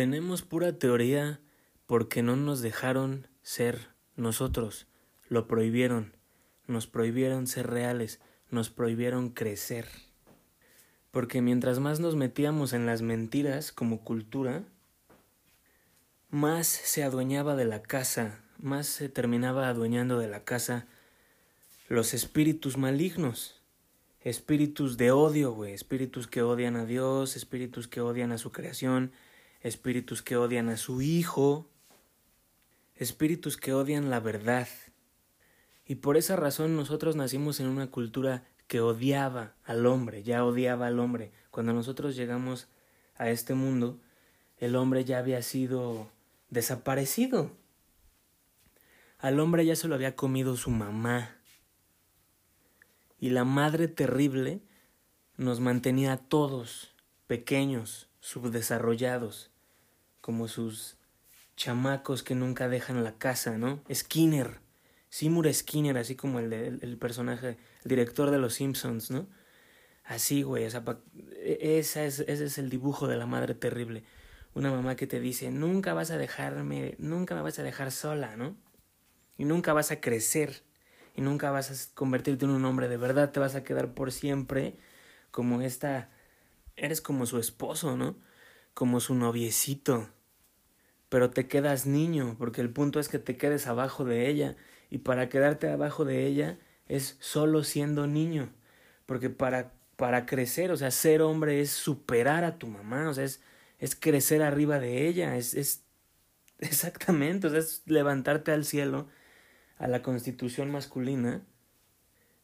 Tenemos pura teoría porque no nos dejaron ser nosotros, lo prohibieron, nos prohibieron ser reales, nos prohibieron crecer. Porque mientras más nos metíamos en las mentiras como cultura, más se adueñaba de la casa, más se terminaba adueñando de la casa los espíritus malignos, espíritus de odio, güey, espíritus que odian a Dios, espíritus que odian a su creación, espíritus que odian a su hijo, espíritus que odian la verdad. Y por esa razón nosotros nacimos en una cultura que odiaba al hombre, ya odiaba al hombre. Cuando nosotros llegamos a este mundo, el hombre ya había sido desaparecido. Al hombre ya se lo había comido su mamá. Y la madre terrible nos mantenía a todos pequeños, subdesarrollados, como sus chamacos que nunca dejan la casa, ¿no? Skinner, Seymour Skinner, así como el, el personaje, el director de Los Simpsons, ¿no? Así, güey, e, esa es, ese es el dibujo de la madre terrible una mamá que te dice, nunca vas a dejarme, nunca me vas a dejar sola, ¿no? Y nunca vas a crecer, y nunca vas a convertirte en un hombre de verdad, te vas a quedar por siempre como esta, eres como su esposo, ¿no? Como su noviecito. Pero te quedas niño, porque el punto es que te quedes abajo de ella, y para quedarte abajo de ella es solo siendo niño, porque para, para crecer, o sea, ser hombre es superar a tu mamá, o sea, es es crecer arriba de ella, es, es exactamente, o sea, es levantarte al cielo, a la constitución masculina,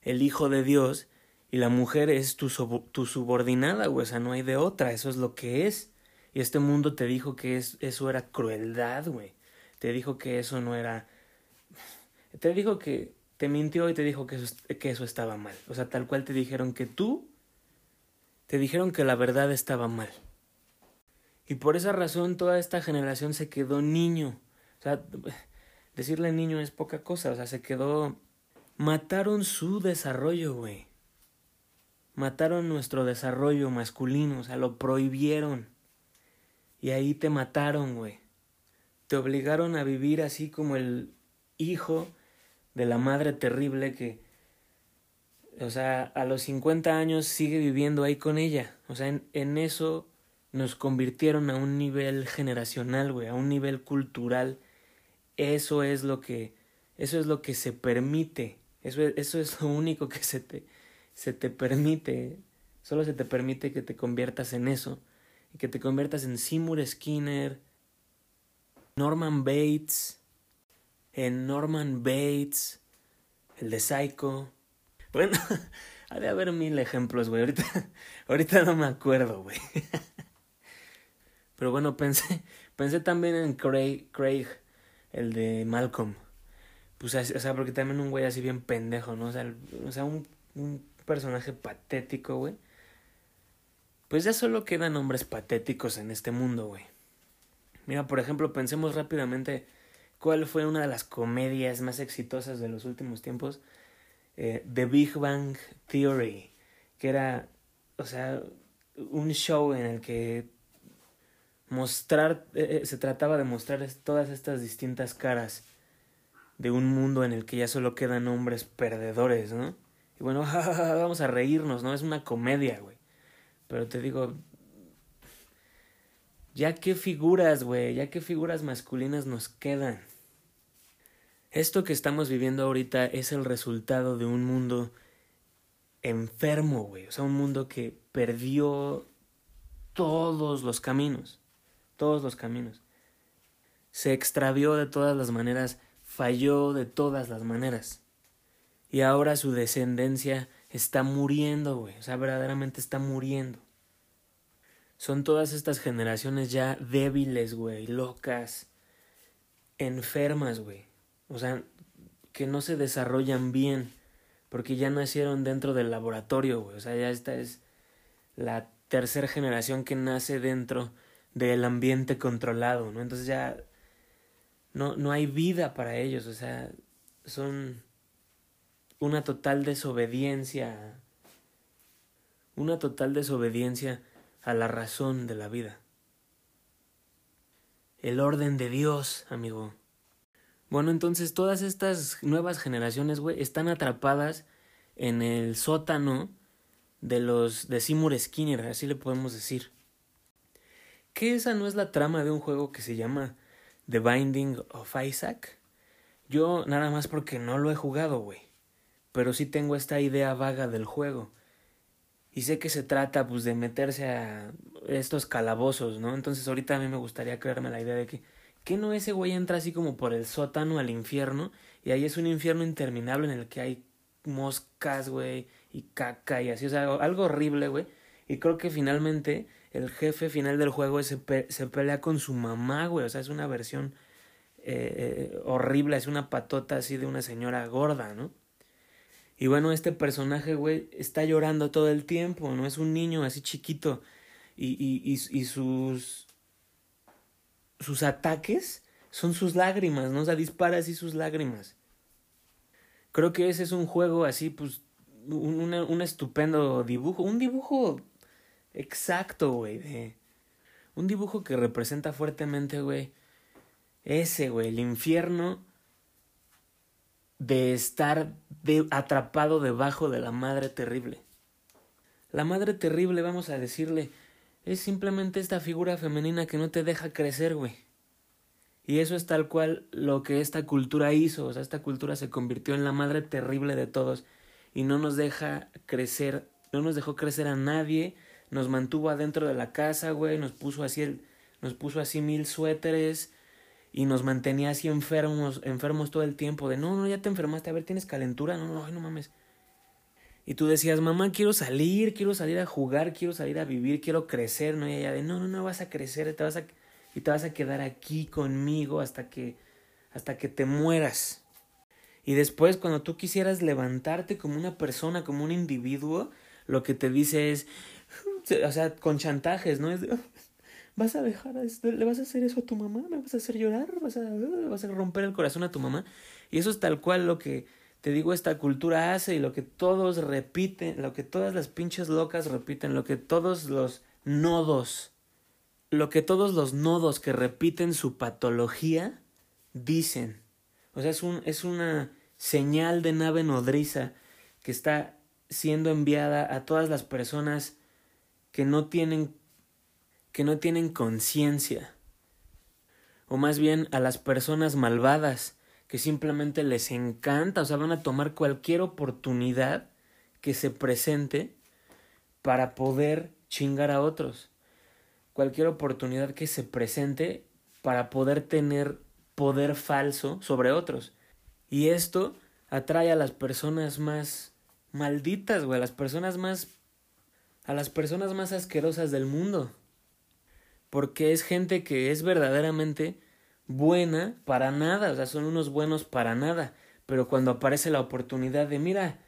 el hijo de Dios, y la mujer es tu, tu subordinada, güey, o sea, no hay de otra, eso es lo que es. Y este mundo te dijo que es, eso era crueldad, güey. Te dijo que eso no era... Te dijo que... Te mintió y te dijo que eso, que eso estaba mal. O sea, tal cual te dijeron que tú... Te dijeron que la verdad estaba mal. Y por esa razón toda esta generación se quedó niño. O sea, decirle niño es poca cosa, o sea, se quedó... Mataron su desarrollo, güey. Mataron nuestro desarrollo masculino, o sea, lo prohibieron. Y ahí te mataron, güey. Te obligaron a vivir así como el hijo de la madre terrible que, o sea, a los 50 años sigue viviendo ahí con ella. O sea, en, en eso nos convirtieron a un nivel generacional, güey, a un nivel cultural. Eso es lo que, eso es lo que se permite. Eso es, eso es lo único que se te, se te permite. Solo se te permite que te conviertas en eso. Y que te conviertas en Seymour Skinner, Norman Bates, en Norman Bates, el de Psycho. Bueno, ha de haber mil ejemplos, güey. Ahorita, ahorita no me acuerdo, güey. Pero bueno, pensé, pensé también en Craig, Craig, el de Malcolm. Pues, o sea, porque también un güey así bien pendejo, ¿no? O sea, o sea un, un personaje patético, güey. Pues ya solo quedan hombres patéticos en este mundo, güey. Mira, por ejemplo, pensemos rápidamente cuál fue una de las comedias más exitosas de los últimos tiempos. Eh, The Big Bang Theory, que era, o sea, un show en el que mostrar, eh, eh, se trataba de mostrar todas estas distintas caras de un mundo en el que ya solo quedan hombres perdedores, ¿no? Y bueno, vamos a reírnos, ¿no? Es una comedia, güey. Pero te digo, ya qué figuras, güey, ya qué figuras masculinas nos quedan. Esto que estamos viviendo ahorita es el resultado de un mundo enfermo, güey. O sea, un mundo que perdió todos los caminos todos los caminos. Se extravió de todas las maneras, falló de todas las maneras. Y ahora su descendencia está muriendo, güey. O sea, verdaderamente está muriendo. Son todas estas generaciones ya débiles, güey, locas, enfermas, güey. O sea, que no se desarrollan bien, porque ya nacieron dentro del laboratorio, güey. O sea, ya esta es la tercera generación que nace dentro del ambiente controlado, ¿no? Entonces ya no, no hay vida para ellos, o sea, son una total desobediencia, una total desobediencia a la razón de la vida. el orden de Dios, amigo. Bueno, entonces todas estas nuevas generaciones, güey, están atrapadas en el sótano de los de Seymour Skinner, así le podemos decir. ¿Qué esa no es la trama de un juego que se llama The Binding of Isaac? Yo nada más porque no lo he jugado, güey. Pero sí tengo esta idea vaga del juego. Y sé que se trata pues de meterse a estos calabozos, ¿no? Entonces ahorita a mí me gustaría creerme la idea de que ¿qué no ese güey entra así como por el sótano al infierno y ahí es un infierno interminable en el que hay moscas, güey, y caca y así, o sea, algo horrible, güey. Y creo que finalmente el jefe final del juego se, se pelea con su mamá, güey, o sea, es una versión eh, eh, horrible, es una patota así de una señora gorda, ¿no? Y bueno, este personaje, güey, está llorando todo el tiempo, ¿no? Es un niño así chiquito. Y, y, y, y sus. sus ataques son sus lágrimas, ¿no? O sea, dispara así sus lágrimas. Creo que ese es un juego así, pues. Un, un estupendo dibujo. Un dibujo exacto, güey. De, un dibujo que representa fuertemente, güey. Ese, güey, el infierno de estar de, atrapado debajo de la madre terrible. La madre terrible, vamos a decirle, es simplemente esta figura femenina que no te deja crecer, güey. Y eso es tal cual lo que esta cultura hizo, o sea, esta cultura se convirtió en la madre terrible de todos y no nos deja crecer, no nos dejó crecer a nadie, nos mantuvo adentro de la casa, güey, nos puso así el, nos puso así mil suéteres, y nos mantenía así enfermos, enfermos todo el tiempo, de no, no, ya te enfermaste, a ver, tienes calentura, no, no, ay, no mames. Y tú decías, mamá, quiero salir, quiero salir a jugar, quiero salir a vivir, quiero crecer, ¿no? Y ella de, no, no, no vas a crecer, te vas a, y te vas a quedar aquí conmigo hasta que, hasta que te mueras. Y después, cuando tú quisieras levantarte como una persona, como un individuo, lo que te dice es, o sea, con chantajes, ¿no? Es vas a dejar, esto, le vas a hacer eso a tu mamá, me vas a hacer llorar, vas a, vas a romper el corazón a tu mamá. Y eso es tal cual lo que te digo esta cultura hace y lo que todos repiten, lo que todas las pinches locas repiten, lo que todos los nodos, lo que todos los nodos que repiten su patología dicen. O sea, es, un, es una señal de nave nodriza que está siendo enviada a todas las personas que no tienen que no tienen conciencia, o más bien a las personas malvadas, que simplemente les encanta, o sea, van a tomar cualquier oportunidad que se presente para poder chingar a otros. Cualquier oportunidad que se presente para poder tener poder falso sobre otros. Y esto atrae a las personas más malditas, güey, a las personas más a las personas más asquerosas del mundo porque es gente que es verdaderamente buena para nada, o sea, son unos buenos para nada, pero cuando aparece la oportunidad de, mira,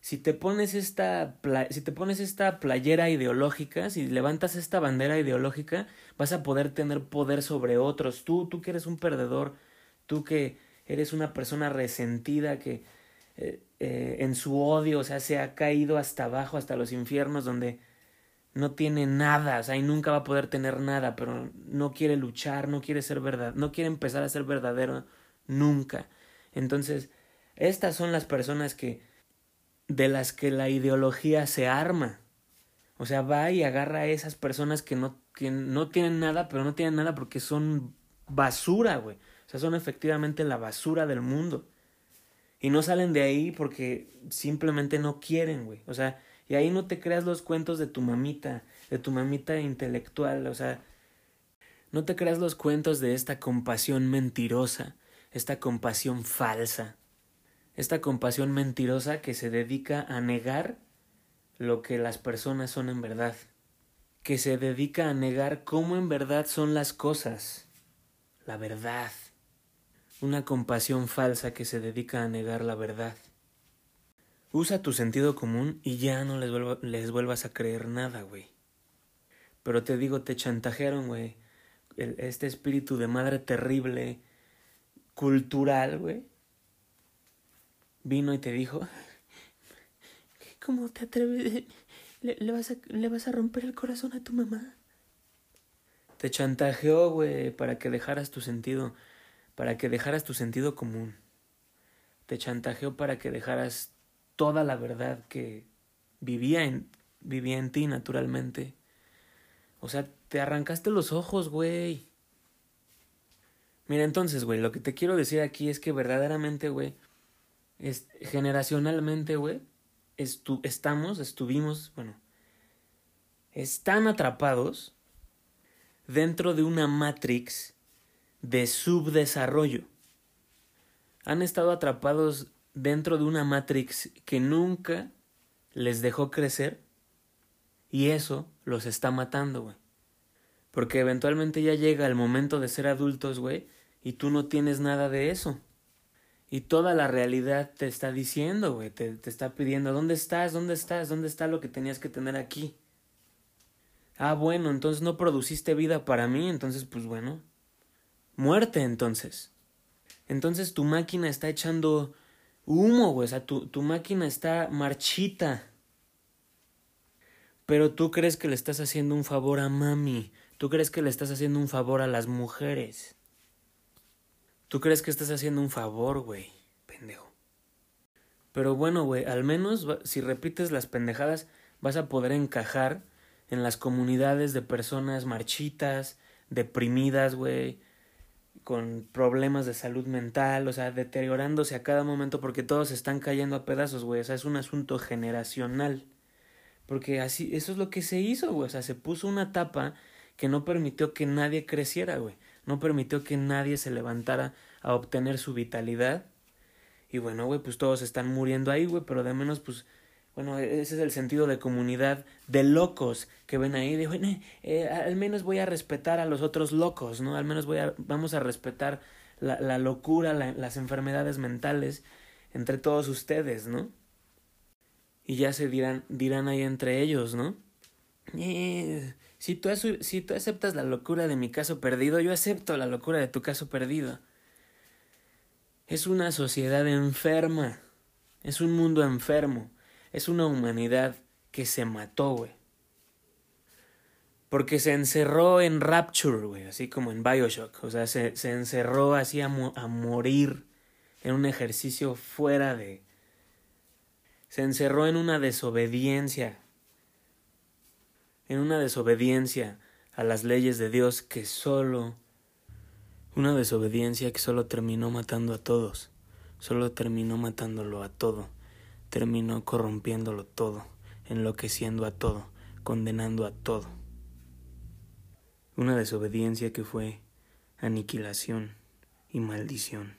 si te pones esta si te pones esta playera ideológica, si levantas esta bandera ideológica, vas a poder tener poder sobre otros. Tú, tú que eres un perdedor, tú que eres una persona resentida que eh, eh, en su odio, o sea, se ha caído hasta abajo, hasta los infiernos, donde no tiene nada, o sea, y nunca va a poder tener nada, pero no quiere luchar, no quiere ser verdad, no quiere empezar a ser verdadero nunca. Entonces, estas son las personas que de las que la ideología se arma. O sea, va y agarra a esas personas que no, que no tienen nada, pero no tienen nada porque son basura, güey. O sea, son efectivamente la basura del mundo. Y no salen de ahí porque simplemente no quieren, güey. O sea, y ahí no te creas los cuentos de tu mamita, de tu mamita intelectual, o sea, no te creas los cuentos de esta compasión mentirosa, esta compasión falsa, esta compasión mentirosa que se dedica a negar lo que las personas son en verdad, que se dedica a negar cómo en verdad son las cosas, la verdad, una compasión falsa que se dedica a negar la verdad. Usa tu sentido común y ya no les, vuelvas a creer nada, güey. Pero te digo, te chantajearon, güey. Este espíritu de madre terrible, cultural, güey. Vino y te dijo, ¿cómo te atreves? ¿Le, vas a, ¿Le vas a romper el corazón a tu mamá? Te chantajeó, güey, para que dejaras tu sentido, para que dejaras tu sentido común. Te chantajeó para que dejaras toda la verdad que vivía en, vivía en ti naturalmente. O sea, te arrancaste los ojos, güey. Mira, entonces, güey, lo que te quiero decir aquí es que verdaderamente, güey, es, generacionalmente, güey, estamos, estuvimos, bueno, están atrapados dentro de una matrix de subdesarrollo. Han estado atrapados dentro de una matrix que nunca les dejó crecer y eso los está matando, güey. Porque eventualmente ya llega el momento de ser adultos, güey, y tú no tienes nada de eso. Y toda la realidad te está diciendo, güey, te, te está pidiendo, ¿dónde estás? ¿Dónde estás? ¿Dónde está lo que tenías que tener aquí? Ah, bueno, entonces no produciste vida para mí, entonces pues bueno. Muerte entonces. Entonces tu máquina está echando humo, güey, o sea, tu, tu máquina está marchita. Pero tú crees que le estás haciendo un favor a mami, tú crees que le estás haciendo un favor a las mujeres. Tú crees que estás haciendo un favor, güey, pendejo. Pero bueno, güey, al menos si repites las pendejadas vas a poder encajar en las comunidades de personas marchitas, deprimidas, güey, con problemas de salud mental, o sea, deteriorándose a cada momento porque todos están cayendo a pedazos, güey, o sea, es un asunto generacional. Porque así, eso es lo que se hizo, güey, o sea, se puso una tapa que no permitió que nadie creciera, güey, no permitió que nadie se levantara a obtener su vitalidad. Y bueno, güey, pues todos están muriendo ahí, güey, pero de menos, pues bueno, ese es el sentido de comunidad de locos que ven ahí. De, bueno, eh, al menos voy a respetar a los otros locos, ¿no? Al menos voy a, vamos a respetar la, la locura, las enfermedades mentales entre todos ustedes, ¿no? Y ya se dirán, dirán ahí entre ellos, ¿no? Eh, si, tú si tú aceptas la locura de mi caso perdido, yo acepto la locura de tu caso perdido. Es una sociedad enferma. Es un mundo enfermo es una humanidad que se mató, güey. Porque se encerró en Rapture, güey, así como en Bioshock. O sea, se, se encerró así a, a morir en un ejercicio fuera de... Se encerró en una desobediencia. En una desobediencia a las leyes de Dios que solo... Una desobediencia que solo terminó matando a todos. Solo terminó matándolo a todo terminó corrompiéndolo todo, enloqueciendo a todo, condenando a todo. Una desobediencia que fue aniquilación y maldición.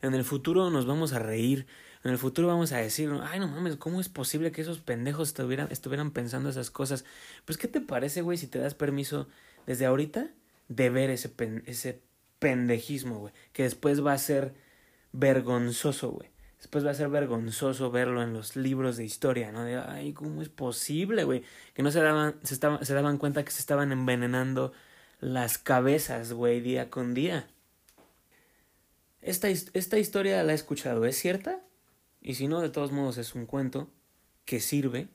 En el futuro nos vamos a reír, en el futuro vamos a decir, ay no mames, ¿cómo es posible que esos pendejos estuvieran, estuvieran pensando esas cosas? Pues ¿qué te parece, güey, si te das permiso desde ahorita de ver ese, ese pendejismo, güey? Que después va a ser vergonzoso, güey. Después va a ser vergonzoso verlo en los libros de historia, ¿no? Ay, ¿cómo es posible, güey? Que no se daban, se, se daban cuenta que se estaban envenenando las cabezas, güey, día con día. Esta, esta historia la he escuchado, ¿es cierta? Y si no, de todos modos es un cuento que sirve.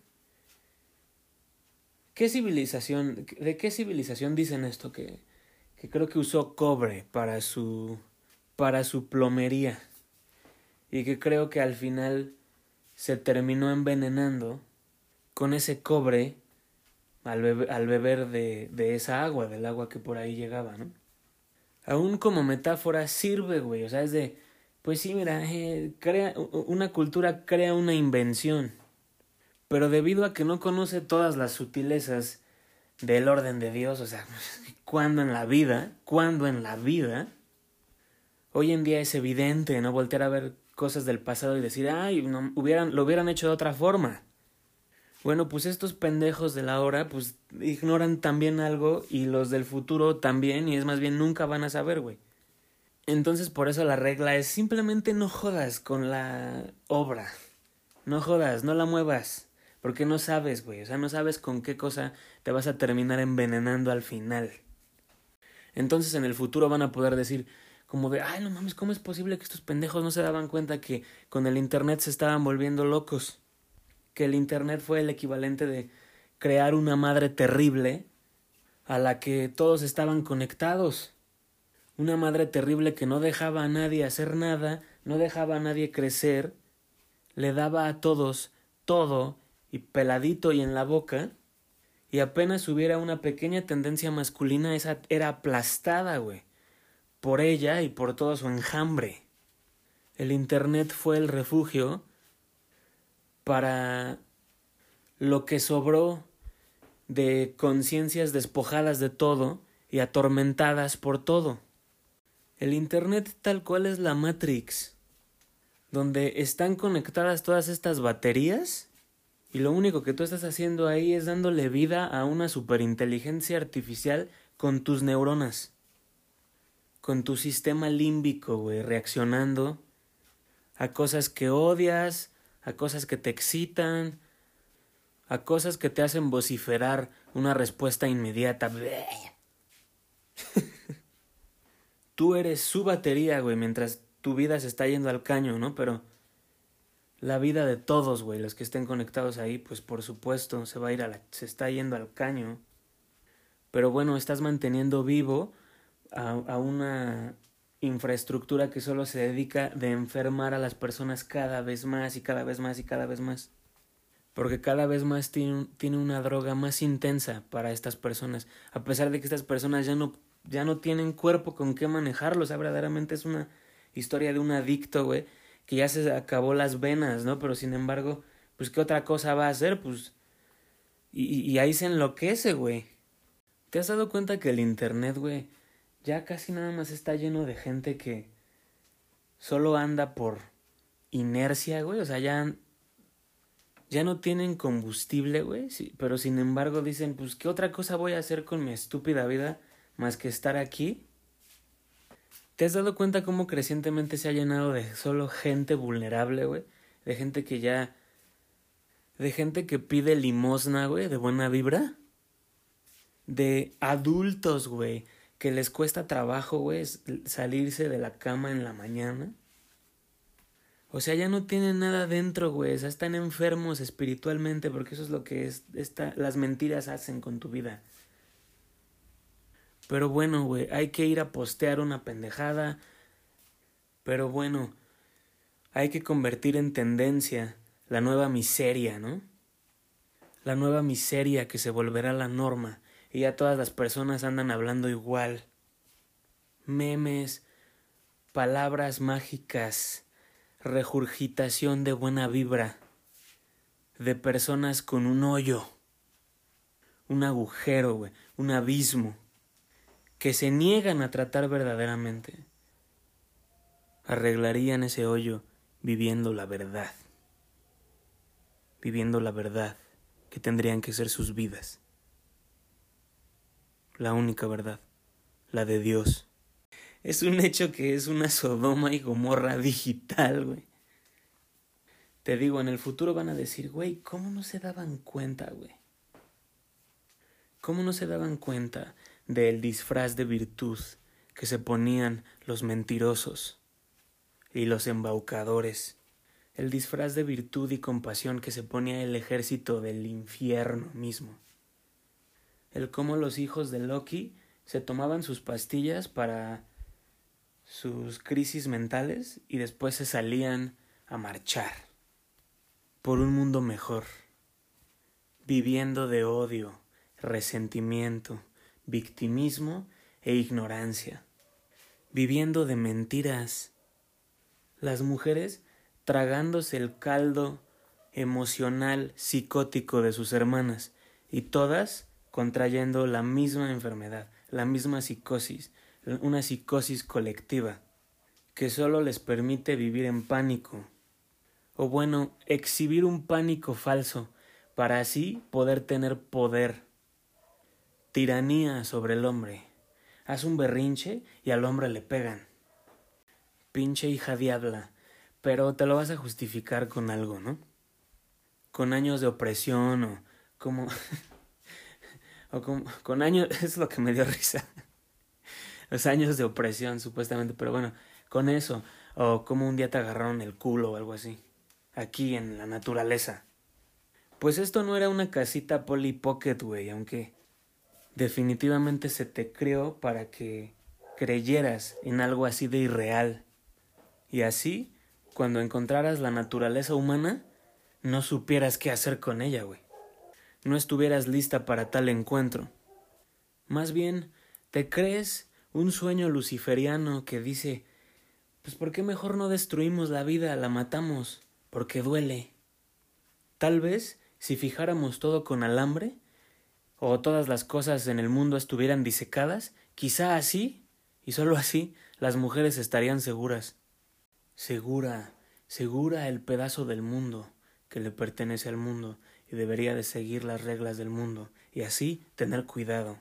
¿Qué civilización, de qué civilización dicen esto? Que, que creo que usó cobre para su, para su plomería y que creo que al final se terminó envenenando con ese cobre al, beber de, de, esa agua, del agua que por ahí llegaba, ¿no? Aún como metáfora sirve, güey, o sea, es de, pues sí, mira, eh, crea, una cultura crea una invención, pero debido a que no conoce todas las sutilezas del orden de Dios, o sea, cuando en la vida, cuando en la vida, hoy en día es evidente, ¿no? Voltear a ver cosas del pasado y decir, ay, no, hubieran, lo hubieran hecho de otra forma. Bueno, pues estos pendejos de la hora, pues ignoran también algo y los del futuro también, y es más bien nunca van a saber, güey. Entonces por eso la regla es simplemente no jodas con la obra. No jodas, no la muevas. Porque no sabes, güey. O sea, no sabes con qué cosa te vas a terminar envenenando al final. Entonces en el futuro van a poder decir, como de, ay, no mames, ¿cómo es posible que estos pendejos no se daban cuenta que con el Internet se estaban volviendo locos? Que el Internet fue el equivalente de crear una madre terrible a la que todos estaban conectados. Una madre terrible que no dejaba a nadie hacer nada, no dejaba a nadie crecer, le daba a todos todo y peladito y en la boca, y apenas hubiera una pequeña tendencia masculina, esa era aplastada, güey, por ella y por todo su enjambre. El Internet fue el refugio para lo que sobró de conciencias despojadas de todo y atormentadas por todo. El Internet tal cual es la Matrix, donde están conectadas todas estas baterías y lo único que tú estás haciendo ahí es dándole vida a una superinteligencia artificial con tus neuronas. Con tu sistema límbico, güey, reaccionando a cosas que odias, a cosas que te excitan, a cosas que te hacen vociferar una respuesta inmediata. Tú eres su batería, güey, mientras tu vida se está yendo al caño, ¿no? Pero la vida de todos, güey, los que estén conectados ahí, pues por supuesto se va a ir a la, se está yendo al caño. Pero bueno, estás manteniendo vivo a, una infraestructura que solo se dedica de enfermar a las personas cada vez más y cada vez más y cada vez más. Porque cada vez más tiene, tiene una droga más intensa para estas personas, a pesar de que estas personas ya no, ya no tienen cuerpo con qué manejarlo, o sea, verdaderamente es una historia de un adicto, güey, que ya se acabó las venas, ¿no? Pero sin embargo, pues qué otra cosa va a hacer, pues... Y, y ahí se enloquece, güey. ¿Te has dado cuenta que el Internet, güey, ya casi nada más está lleno de gente que solo anda por inercia, güey? O sea, ya, ya no tienen combustible, güey, pero sin embargo dicen, pues, ¿qué otra cosa voy a hacer con mi estúpida vida más que estar aquí? ¿Te has dado cuenta cómo crecientemente se ha llenado de solo gente vulnerable, güey? De gente que ya... De gente que pide limosna, güey, de buena vibra. De adultos, güey, que les cuesta trabajo, güey, salirse de la cama en la mañana. O sea, ya no tienen nada dentro, güey. O sea, están enfermos espiritualmente porque eso es lo que es, esta, las mentiras hacen con tu vida. Pero bueno, güey, hay que ir a postear una pendejada. Pero bueno, hay que convertir en tendencia la nueva miseria, ¿no? La nueva miseria que se volverá la norma y ya todas las personas andan hablando igual. Memes, palabras mágicas, regurgitación de buena vibra, de personas con un hoyo, un agujero, un abismo que se niegan a tratar verdaderamente, arreglarían ese hoyo viviendo la verdad, viviendo la verdad que tendrían que ser sus vidas, la única verdad, la de Dios. Es un hecho que es una Sodoma y Gomorra digital, güey. Te digo, en el futuro van a decir, güey, ¿cómo no se daban cuenta, güey? ¿Cómo no se daban cuenta del disfraz de virtud que se ponían los mentirosos y los embaucadores, el disfraz de virtud y compasión que se ponía el ejército del infierno mismo, el cómo los hijos de Loki se tomaban sus pastillas para sus crisis mentales y después se salían a marchar por un mundo mejor, viviendo de odio, resentimiento, victimismo e ignorancia, viviendo de mentiras. Las mujeres tragándose el caldo emocional psicótico de sus hermanas y todas contrayendo la misma enfermedad, la misma psicosis, una psicosis colectiva, que solo les permite vivir en pánico, o bueno, exhibir un pánico falso, para así poder tener poder tiranía sobre el hombre. Haz un berrinche y al hombre le pegan. Pinche hija diabla. Pero te lo vas a justificar con algo, ¿no? Con años de opresión o como... o con, años... Es lo que me dio risa. Los años de opresión, supuestamente. Pero bueno, con eso. O como un día te agarraron el culo o algo así. Aquí en la naturaleza. Pues esto no era una casita Polly Pocket, güey, aunque definitivamente se te creó para que creyeras en algo así de irreal. Y así, cuando encontraras la naturaleza humana, no supieras qué hacer con ella, güey. No estuvieras lista para tal encuentro. Más bien, te crees un sueño luciferiano que dice, pues ¿por qué mejor no destruimos la vida, la matamos? Porque duele. Tal vez, si fijáramos todo con alambre, o todas las cosas en el mundo estuvieran disecadas, quizá así, y sólo así, las mujeres estarían seguras. Segura, segura el pedazo del mundo que le pertenece al mundo debería de seguir las reglas del mundo y así tener cuidado.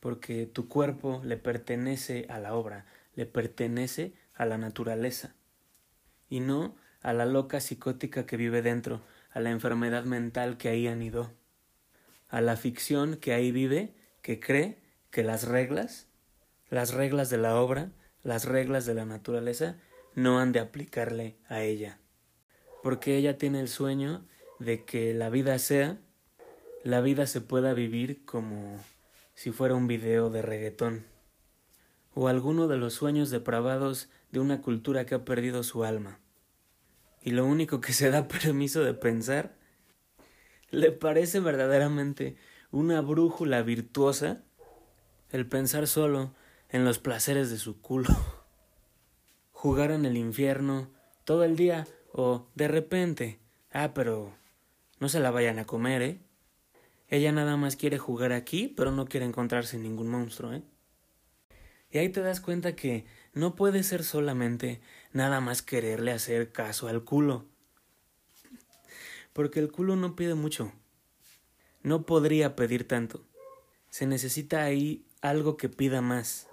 Porque tu cuerpo le pertenece a la obra, le pertenece a la naturaleza y no a la loca psicótica que vive dentro, a la enfermedad mental que ahí anidó a la ficción que ahí vive, que cree que las reglas, las reglas de la obra, las reglas de la naturaleza, no han de aplicarle a ella. Porque ella tiene el sueño de que la vida sea, la vida se pueda vivir como si fuera un video de reggaetón, o alguno de los sueños depravados de una cultura que ha perdido su alma. Y lo único que se da permiso de pensar le parece verdaderamente una brújula virtuosa el pensar solo en los placeres de su culo. Jugar en el infierno todo el día o de repente. Ah, pero no se la vayan a comer, ¿eh? Ella nada más quiere jugar aquí, pero no quiere encontrarse ningún monstruo, ¿eh? Y ahí te das cuenta que no puede ser solamente nada más quererle hacer caso al culo porque el culo no pide mucho. No podría pedir tanto. Se necesita ahí algo que pida más,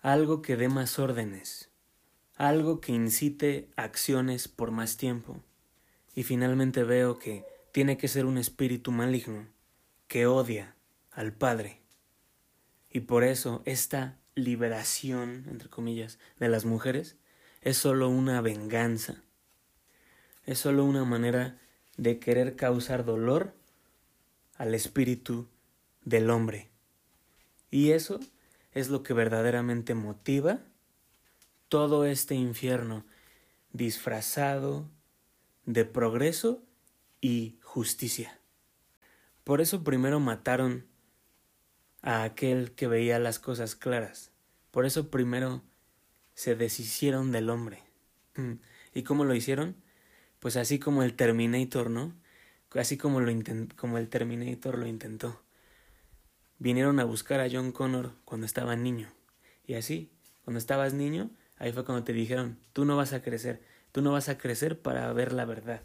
algo que dé más órdenes, algo que incite acciones por más tiempo. Y finalmente veo que tiene que ser un espíritu maligno que odia al Padre. Y por eso esta liberación, entre comillas, de las mujeres es solo una venganza. Es solo una manera de querer causar dolor al espíritu del hombre. Y eso es lo que verdaderamente motiva todo este infierno disfrazado de progreso y justicia. Por eso primero mataron a aquel que veía las cosas claras. Por eso primero se deshicieron del hombre. ¿Y cómo lo hicieron? pues así como el Terminator, ¿no? Así como, lo como el Terminator lo intentó. Vinieron a buscar a John Connor cuando estaba niño. Y así, cuando estabas niño, ahí fue cuando te dijeron, tú no vas a crecer, tú no vas a crecer para ver la verdad.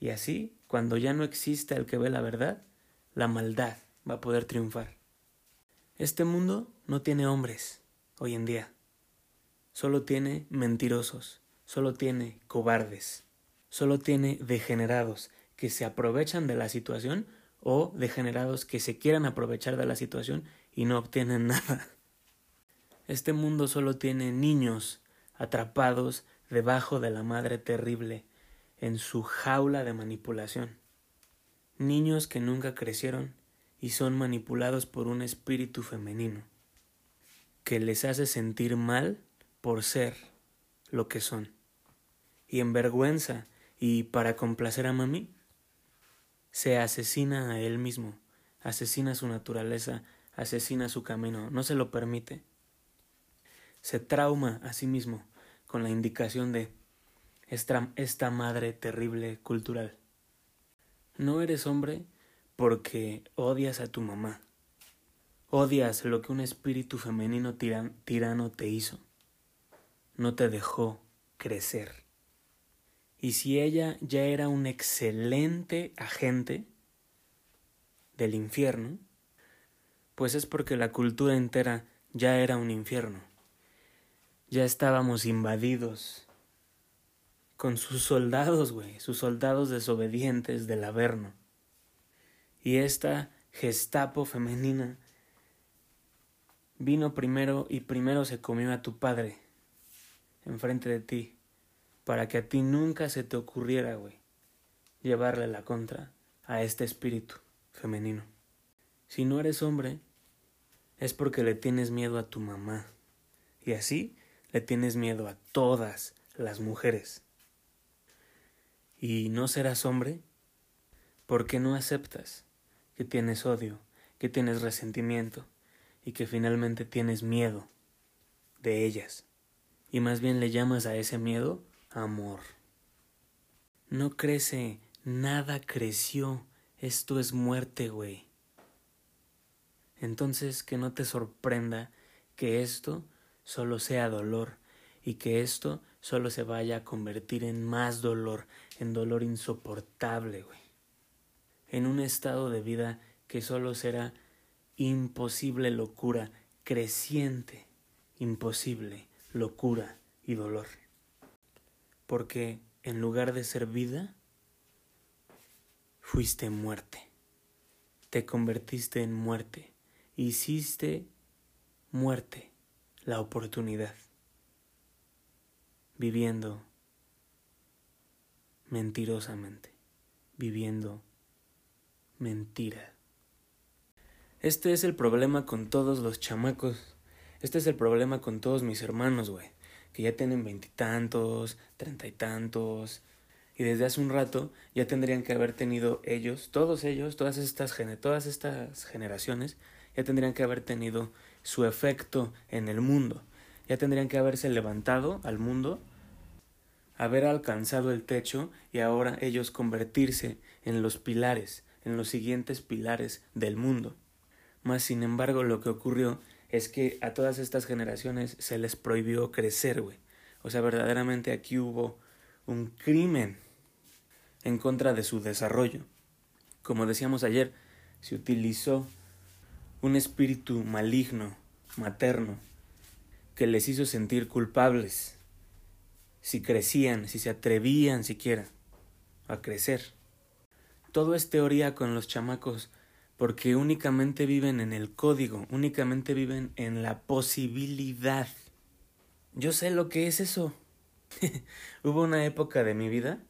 Y así, cuando ya no exista el que ve la verdad, la maldad va a poder triunfar. Este mundo no tiene hombres hoy en día. Solo tiene mentirosos, solo tiene cobardes solo tiene degenerados que se aprovechan de la situación o degenerados que se quieran aprovechar de la situación y no obtienen nada. Este mundo solo tiene niños atrapados debajo de la madre terrible en su jaula de manipulación. Niños que nunca crecieron y son manipulados por un espíritu femenino que les hace sentir mal por ser lo que son y en vergüenza y para complacer a mami, se asesina a él mismo, asesina su naturaleza, asesina su camino, no se lo permite. Se trauma a sí mismo con la indicación de esta, madre terrible cultural. No eres hombre porque odias a tu mamá. Odias lo que un espíritu femenino tirano te hizo. No te dejó crecer. Y si ella ya era un excelente agente del infierno, pues es porque la cultura entera ya era un infierno. Ya estábamos invadidos con sus soldados, güey, sus soldados desobedientes del Averno. Y esta Gestapo femenina vino primero y primero se comió a tu padre enfrente de ti para que a ti nunca se te ocurriera, güey, llevarle la contra a este espíritu femenino. Si no eres hombre, es porque le tienes miedo a tu mamá. Y así le tienes miedo a todas las mujeres. Y no serás hombre porque no aceptas que tienes odio, que tienes resentimiento y que finalmente tienes miedo de ellas. Y más bien le llamas a ese miedo amor. No crece, nada creció. Esto es muerte, güey. Entonces que no te sorprenda que esto solo sea dolor y que esto solo se vaya a convertir en más dolor, en dolor insoportable, güey. En un estado de vida que solo será imposible locura, creciente, imposible, locura y dolor. Porque en lugar de ser vida, fuiste muerte. Te convertiste en muerte. Hiciste muerte, la oportunidad. Viviendo mentirosamente, viviendo mentira. Este es el problema con todos los chamacos. Este es el problema con todos mis hermanos, güey. Que ya tienen veintitantos, treinta y tantos. Y desde hace un rato ya tendrían que haber tenido ellos, todos ellos, todas estas, todas estas generaciones, ya tendrían que haber tenido su efecto en el mundo. Ya tendrían que haberse levantado al mundo, haber alcanzado el techo y ahora ellos convertirse en los pilares, en los siguientes pilares del mundo. Mas, sin embargo, lo que ocurrió es que a todas estas generaciones se les prohibió crecer, güey. O sea, verdaderamente aquí hubo un crimen en contra de su desarrollo. Como decíamos ayer, se utilizó un espíritu maligno, materno, que les hizo sentir culpables si crecían, si se atrevían siquiera a crecer. Todo es teoría con los chamacos porque únicamente viven en el código, únicamente viven en la posibilidad. Yo sé lo que es eso. Hubo una época de mi vida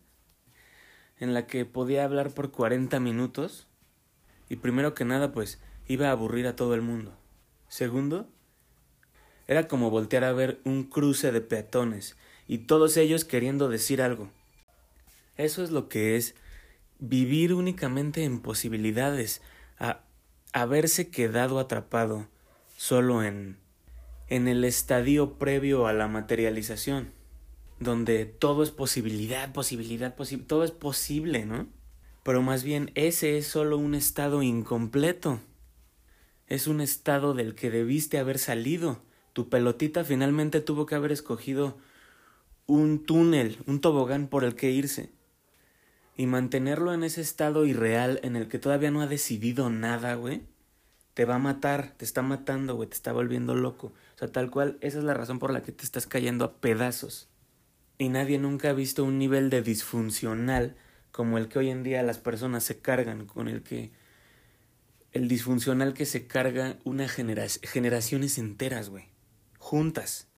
en la que podía hablar por 40 minutos y primero que nada pues iba a aburrir a todo el mundo. Segundo, era como voltear a ver un cruce de peatones y todos ellos queriendo decir algo. Eso es lo que es vivir únicamente en posibilidades, a haberse quedado atrapado solo en en el estadio previo a la materialización, donde todo es posibilidad, posibilidad, posible, todo es posible, ¿no? Pero más bien ese es solo un estado incompleto. Es un estado del que debiste haber salido. Tu pelotita finalmente tuvo que haber escogido un túnel, un tobogán por el que irse y mantenerlo en ese estado irreal en el que todavía no ha decidido nada, güey, te va a matar, te está matando, güey, te está volviendo loco. O sea, tal cual, esa es la razón por la que te estás cayendo a pedazos. Y nadie nunca ha visto un nivel de disfuncional como el que hoy en día las personas se cargan, con el que el disfuncional que se carga una generaciones enteras, güey, juntas.